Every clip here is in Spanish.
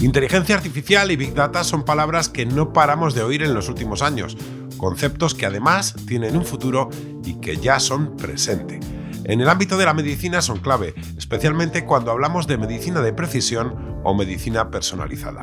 Inteligencia artificial y Big Data son palabras que no paramos de oír en los últimos años, conceptos que además tienen un futuro y que ya son presente. En el ámbito de la medicina son clave, especialmente cuando hablamos de medicina de precisión o medicina personalizada.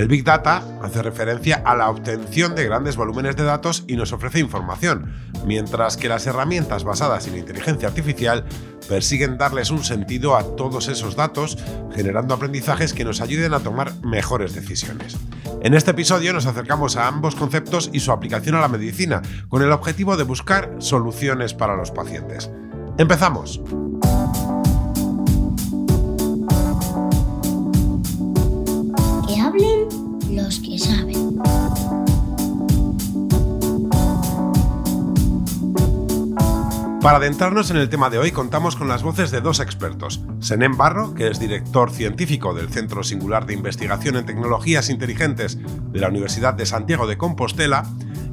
El Big Data hace referencia a la obtención de grandes volúmenes de datos y nos ofrece información, mientras que las herramientas basadas en inteligencia artificial persiguen darles un sentido a todos esos datos, generando aprendizajes que nos ayuden a tomar mejores decisiones. En este episodio nos acercamos a ambos conceptos y su aplicación a la medicina, con el objetivo de buscar soluciones para los pacientes. ¡Empezamos! Los que saben. Para adentrarnos en el tema de hoy contamos con las voces de dos expertos, Senén Barro, que es director científico del Centro Singular de Investigación en Tecnologías Inteligentes de la Universidad de Santiago de Compostela,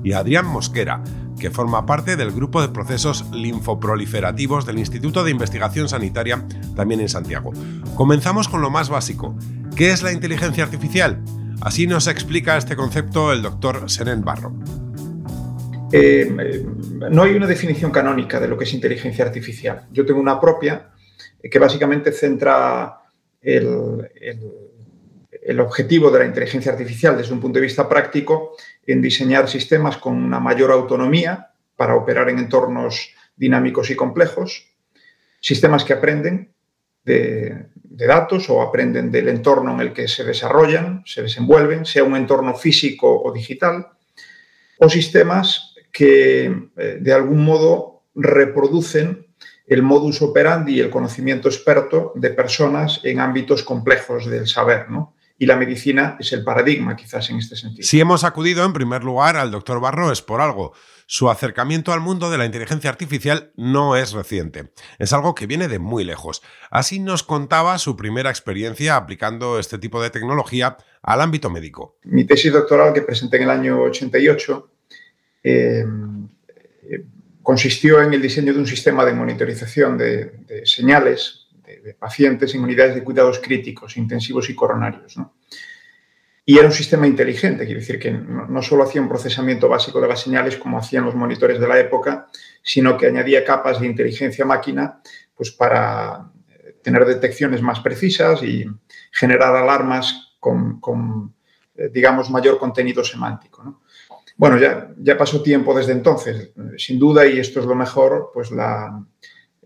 y Adrián Mosquera, que forma parte del grupo de procesos linfoproliferativos del Instituto de Investigación Sanitaria, también en Santiago. Comenzamos con lo más básico. ¿Qué es la inteligencia artificial? Así nos explica este concepto el doctor Seren Barro. Eh, no hay una definición canónica de lo que es inteligencia artificial. Yo tengo una propia eh, que básicamente centra el, el, objetivo de la inteligencia artificial desde un punto de vista práctico en diseñar sistemas con una mayor autonomía para operar en entornos dinámicos y complejos, sistemas que aprenden de, datos o aprenden del entorno en el que se desarrollan, se desenvuelven, sea un entorno físico o digital, o sistemas que eh, de algún modo reproducen el modus operandi y el conocimiento experto de personas en ámbitos complejos del saber, ¿no? Y la medicina es el paradigma quizás en este sentido. Si hemos acudido en primer lugar al doctor Barro es por algo. Su acercamiento al mundo de la inteligencia artificial no es reciente, es algo que viene de muy lejos. Así nos contaba su primera experiencia aplicando este tipo de tecnología al ámbito médico. Mi tesis doctoral que presenté en el año 88 eh, eh, consistió en el diseño de un sistema de monitorización de señales de, pacientes en unidades de cuidados críticos, intensivos y coronarios. Y era un sistema inteligente, quiere decir que no, solo hacía un procesamiento básico de las señales como hacían los monitores de la época, sino que añadía capas de inteligencia máquina pues, para eh, tener detecciones más precisas y generar alarmas con, eh, digamos, mayor contenido semántico. Bueno, ya, ya pasó tiempo desde entonces, sin duda, y esto es lo mejor, pues la,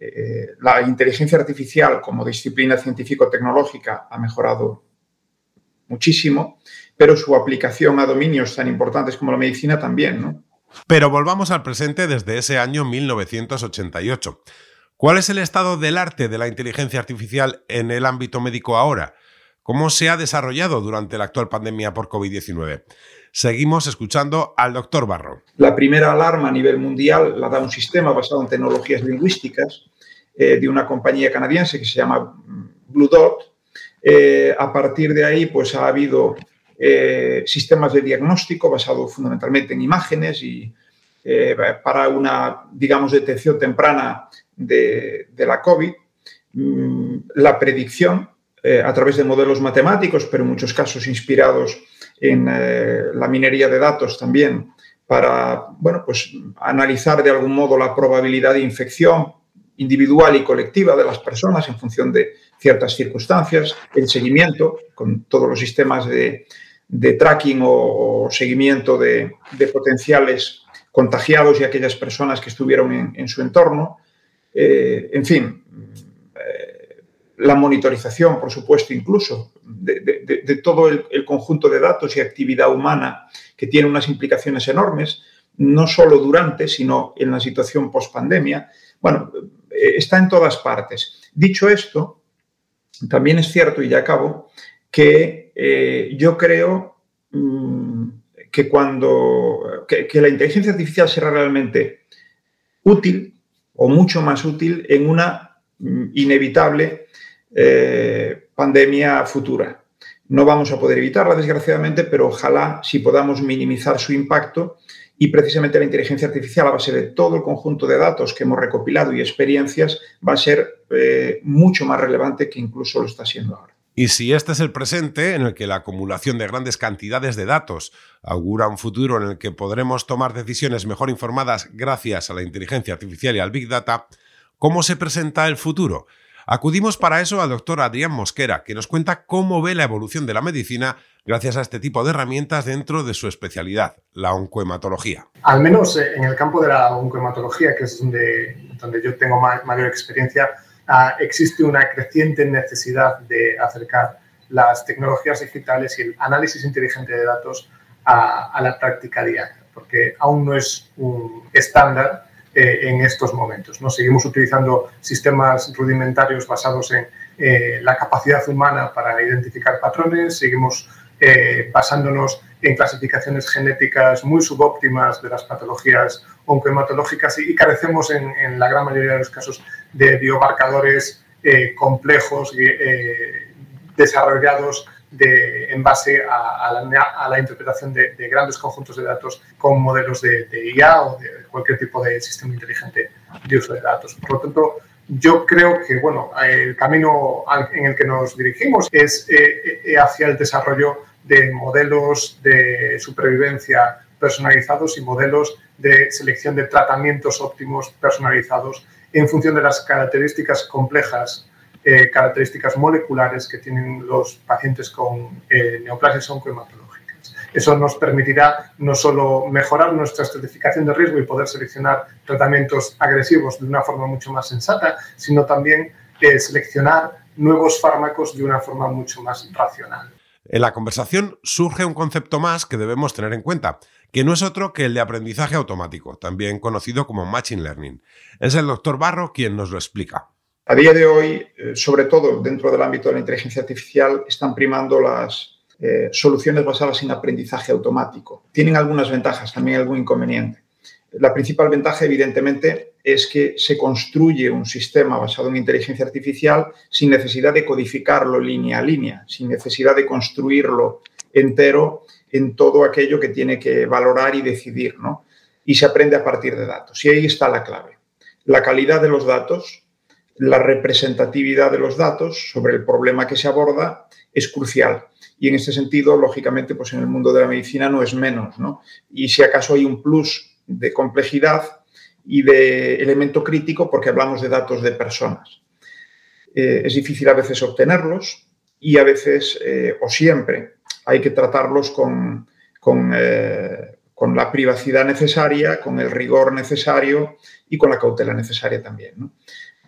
eh, la inteligencia artificial como disciplina científico-tecnológica ha mejorado muchísimo, pero su aplicación a dominios tan importantes como la medicina también, ¿no? Pero volvamos al presente desde ese año 1988. ¿Cuál es el estado del arte de la inteligencia artificial en el ámbito médico ahora? ¿Cómo se ha desarrollado durante la actual pandemia por COVID-19? Seguimos escuchando al doctor Barro. La primera alarma a nivel mundial la da un sistema basado en tecnologías lingüísticas eh, de una compañía canadiense que se llama Blue Dot. Eh, a partir de ahí, pues ha habido eh, sistemas de diagnóstico basados fundamentalmente en imágenes y para una, digamos, detección temprana de, de la COVID, mm, la predicción a través de modelos matemáticos, pero en muchos casos inspirados en la minería de datos también, para bueno, pues, analizar de algún modo la probabilidad de infección, individual y colectiva de las personas en función de ciertas circunstancias, el seguimiento con todos los sistemas de, tracking o, seguimiento de, potenciales contagiados y aquellas personas que estuvieron en, su entorno. Eh, en fin, eh, la monitorización, por supuesto, incluso de, todo el, el, conjunto de datos y actividad humana que tiene unas implicaciones enormes, no solo durante, sino en la situación post-pandemia. Bueno, eh, está en todas partes. Dicho esto, también es cierto, y ya acabo, que eh, yo creo mm, que cuando que, la inteligencia artificial será realmente útil o mucho más útil en una mm, inevitable eh, pandemia futura. No vamos a poder evitarla, desgraciadamente, pero ojalá si podamos minimizar su impacto y precisamente la inteligencia artificial a base de todo el conjunto de datos que hemos recopilado y experiencias va a ser eh, mucho más relevante que incluso lo está siendo ahora. Y si este es el presente, en el que la acumulación de grandes cantidades de datos augura un futuro en el que podremos tomar decisiones mejor informadas gracias a la inteligencia artificial y al Big Data, ¿cómo se presenta el futuro? Acudimos para eso al doctor Adrián Mosquera, que nos cuenta cómo ve la evolución de la medicina gracias a este tipo de herramientas dentro de su especialidad, la oncohematología. Al menos eh, en el campo de la oncohematología, que es donde, yo tengo mayor experiencia, ah, existe una creciente necesidad de acercar las tecnologías digitales y el análisis inteligente de datos a, a la práctica diaria, porque aún no es un estándar eh, en estos momentos. ¿no? Seguimos utilizando sistemas rudimentarios basados en eh, la capacidad humana para identificar patrones, seguimos eh, basándonos en clasificaciones genéticas muy subóptimas de las patologías oncohematológicas y, carecemos en, en, la gran mayoría de los casos de biomarcadores complejos y desarrollados en base a, la, interpretación de, grandes conjuntos de datos con modelos de, IA o de cualquier tipo de sistema inteligente de uso de datos. Por lo tanto, yo creo que bueno, el camino en el que nos dirigimos es eh, eh, hacia el desarrollo de modelos de supervivencia personalizados y modelos de selección de tratamientos óptimos personalizados en función de las características complejas eh, características moleculares que tienen los pacientes con eh, neoplasias oncohematológicas. Eso nos permitirá no solo mejorar nuestra estratificación de riesgo y poder seleccionar tratamientos agresivos de una forma mucho más sensata, sino también eh, seleccionar nuevos fármacos de una forma mucho más racional. En la conversación surge un concepto más que debemos tener en cuenta, que no es otro que el de aprendizaje automático, también conocido como Machine Learning. Es el doctor Barro quien nos lo explica. A día de hoy, eh, sobre todo dentro del ámbito de la inteligencia artificial, están primando las eh, soluciones basadas en aprendizaje automático. Tienen algunas ventajas, también algún inconveniente. La principal ventaja, evidentemente, es que se construye un sistema basado en inteligencia artificial sin necesidad de codificarlo línea a línea, sin necesidad de construirlo entero en todo aquello que tiene que valorar y decidir, ¿no? Y se aprende a partir de datos. Y ahí está la clave. La calidad de los datos la representatividad de los datos sobre el problema que se aborda es crucial. Y en este sentido, lógicamente, pues en el mundo de la medicina no es menos. ¿no? Y si acaso hay un plus de complejidad y de elemento crítico porque hablamos de datos de personas. Eh, es difícil a veces obtenerlos y a veces, eh, o siempre, hay que tratarlos con, con, eh, con, la privacidad necesaria, con el rigor necesario y con la cautela necesaria también. ¿no?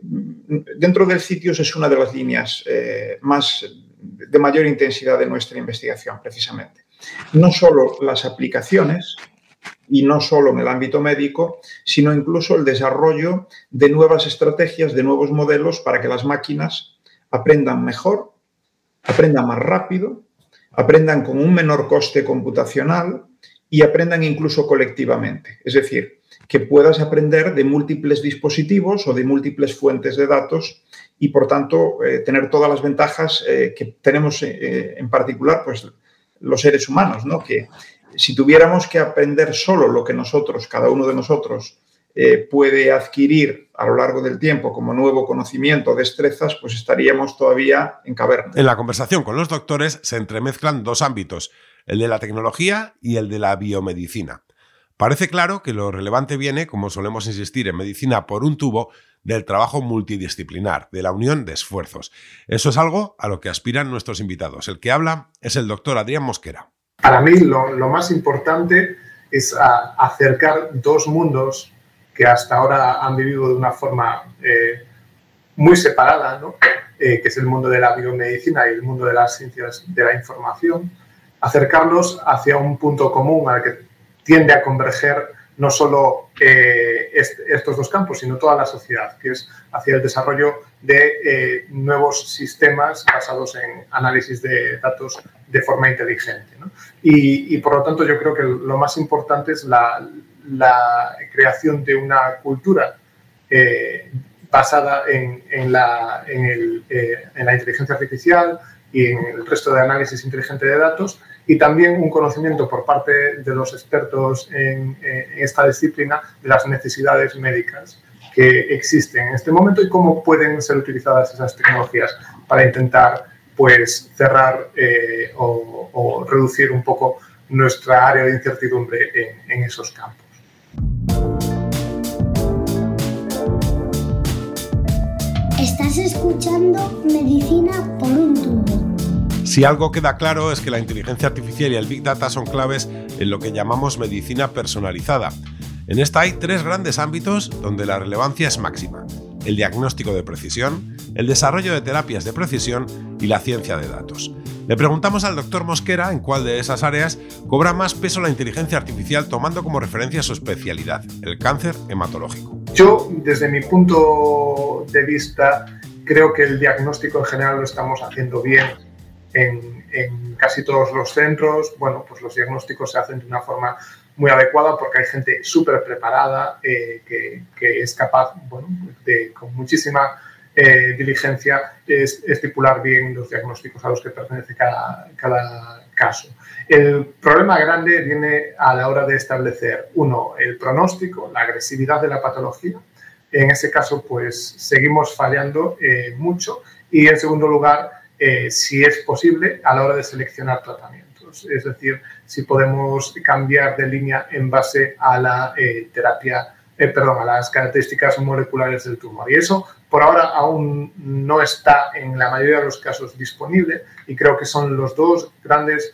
Dentro del CITIOS es una de las líneas eh, más de mayor intensidad de nuestra investigación, precisamente. No solo las aplicaciones y no solo en el ámbito médico, sino incluso el desarrollo de nuevas estrategias, de nuevos modelos para que las máquinas aprendan mejor, aprendan más rápido, aprendan con un menor coste computacional y aprendan incluso colectivamente. Es decir, que puedas aprender de múltiples dispositivos o de múltiples fuentes de datos y, por tanto, eh, tener todas las ventajas eh, que tenemos eh, en particular pues, los seres humanos, ¿no? que si tuviéramos que aprender solo lo que nosotros, cada uno de nosotros, puede adquirir a lo largo del tiempo como nuevo conocimiento, destrezas, pues estaríamos todavía en caverna. En la conversación con los doctores se entremezclan dos ámbitos, el de la tecnología y el de la biomedicina. Parece claro que lo relevante viene, como solemos insistir en medicina por un tubo, del trabajo multidisciplinar, de la unión de esfuerzos. Eso es algo a lo que aspiran nuestros invitados. El que habla es el doctor Adrián Mosquera. Para mí lo, más importante es acercar dos mundos que hasta ahora han vivido de una forma eh, muy separada, eh, que es el mundo de la biomedicina y el mundo de las ciencias de la información, acercarlos hacia un punto común al que tiende a converger no solo eh, estos dos campos, sino toda la sociedad, que es hacia el desarrollo de eh, nuevos sistemas basados en análisis de datos de forma inteligente. Y, por lo tanto yo creo que lo más importante es la, creación de una cultura eh, basada en, la, en, la inteligencia artificial y en el resto de análisis inteligente de datos y también un conocimiento por parte de los expertos en, esta disciplina de las necesidades médicas que existen en este momento y cómo pueden ser utilizadas esas tecnologías para intentar pues cerrar eh, o, reducir un poco nuestra área de incertidumbre en esos campos. Estás escuchando Medicina por un tubo. Si algo queda claro es que la inteligencia artificial y el Big Data son claves en lo que llamamos medicina personalizada. En esta hay tres grandes ámbitos donde la relevancia es máxima. El diagnóstico de precisión, el desarrollo de terapias de precisión y la ciencia de datos. Le preguntamos al doctor Mosquera en cuál de esas áreas cobra más peso la inteligencia artificial tomando como referencia su especialidad, el cáncer hematológico. Yo, desde mi punto de vista, creo que el diagnóstico en general lo estamos haciendo bien en, casi todos los centros. Bueno, pues los diagnósticos se hacen de una forma muy adecuada porque hay gente súper preparada eh, que, es capaz, bueno, de con muchísima eh, diligencia, es estipular bien los diagnósticos a los que pertenece cada, cada caso. El problema grande viene a la hora de establecer, uno, el pronóstico, la agresividad de la patología. En ese caso, pues seguimos fallando eh, mucho. Y en segundo lugar, eh, si es posible a la hora de seleccionar tratamientos. Es decir, si podemos cambiar de línea en base a la eh, terapia, eh, perdón, a las características moleculares del tumor. Y eso por ahora aún no está en la mayoría de los casos disponible y creo que son los dos grandes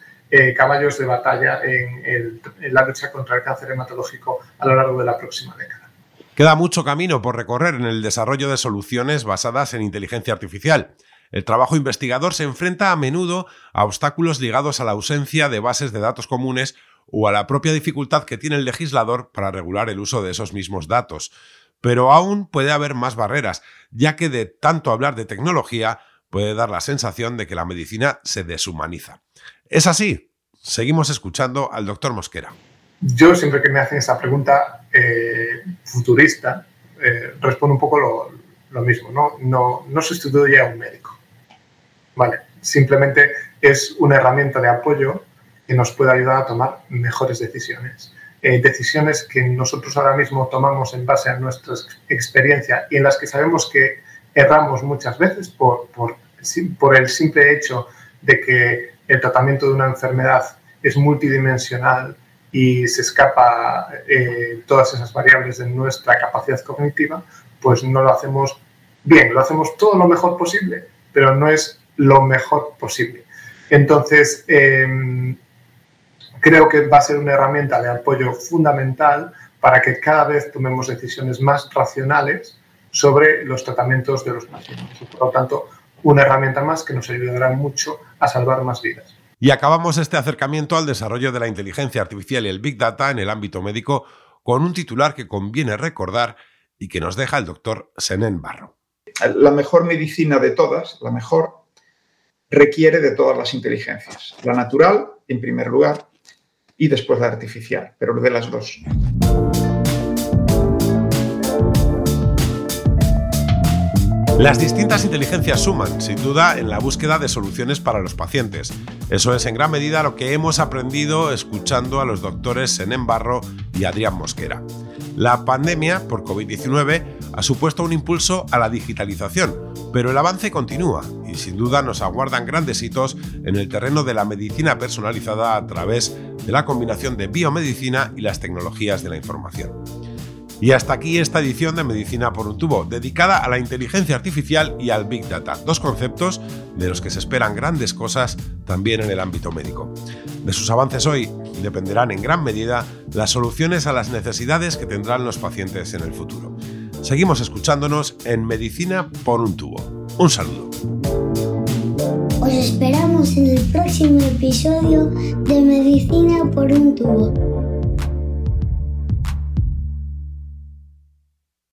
caballos de batalla en, en la lucha contra el cáncer hematológico a lo largo de la próxima década. Queda mucho camino por recorrer en el desarrollo de soluciones basadas en inteligencia artificial. El trabajo investigador se enfrenta a menudo a obstáculos ligados a la ausencia de bases de datos comunes o a la propia dificultad que tiene el legislador para regular el uso de esos mismos datos. Pero aún puede haber más barreras, ya que de tanto hablar de tecnología puede dar la sensación de que la medicina se deshumaniza. ¿Es así? Seguimos escuchando al doctor Mosquera. Yo siempre que me hacen esa pregunta eh, futurista, eh, respondo un poco lo, mismo, ¿no? No, no sustituye a un médico. Vale, simplemente es una herramienta de apoyo que nos puede ayudar a tomar mejores decisiones. Eh, decisiones que nosotros ahora mismo tomamos en base a nuestra experiencia y en las que sabemos que erramos muchas veces por, por, el simple hecho de que el tratamiento de una enfermedad es multidimensional y se escapa eh, todas esas variables de nuestra capacidad cognitiva, pues no lo hacemos bien, lo hacemos todo lo mejor posible, pero no es lo mejor posible. Entonces, em, creo que va a ser una herramienta de apoyo fundamental para que cada vez tomemos decisiones más racionales sobre los tratamientos de los pacientes. Por lo tanto, una herramienta más que nos ayudará mucho a salvar más vidas. Y acabamos este acercamiento al desarrollo de la inteligencia artificial y el Big Data en el ámbito médico con un titular que conviene recordar y que nos deja el doctor Senen Barro. La mejor medicina de todas, la mejor, requiere de todas las inteligencias. La natural, en primer lugar, y después la artificial, pero de las dos. Las distintas inteligencias suman, sin duda, en la búsqueda de soluciones para los pacientes. Eso es en gran medida lo que hemos aprendido escuchando a los doctores Senen Barro y Adrián Mosquera. La pandemia por COVID-19 ha supuesto un impulso a la digitalización, pero el avance continúa sin duda nos aguardan grandes hitos en el terreno de la medicina personalizada a través de la combinación de biomedicina y las tecnologías de la información. Y hasta aquí esta edición de Medicina por un tubo, dedicada a la inteligencia artificial y al Big Data, dos conceptos de los que se esperan grandes cosas también en el ámbito médico. De sus avances hoy dependerán en gran medida las soluciones a las necesidades que tendrán los pacientes en el futuro. Seguimos escuchándonos en Medicina por un tubo. Un saludo. Os esperamos en el próximo episodio de Medicina por un tubo.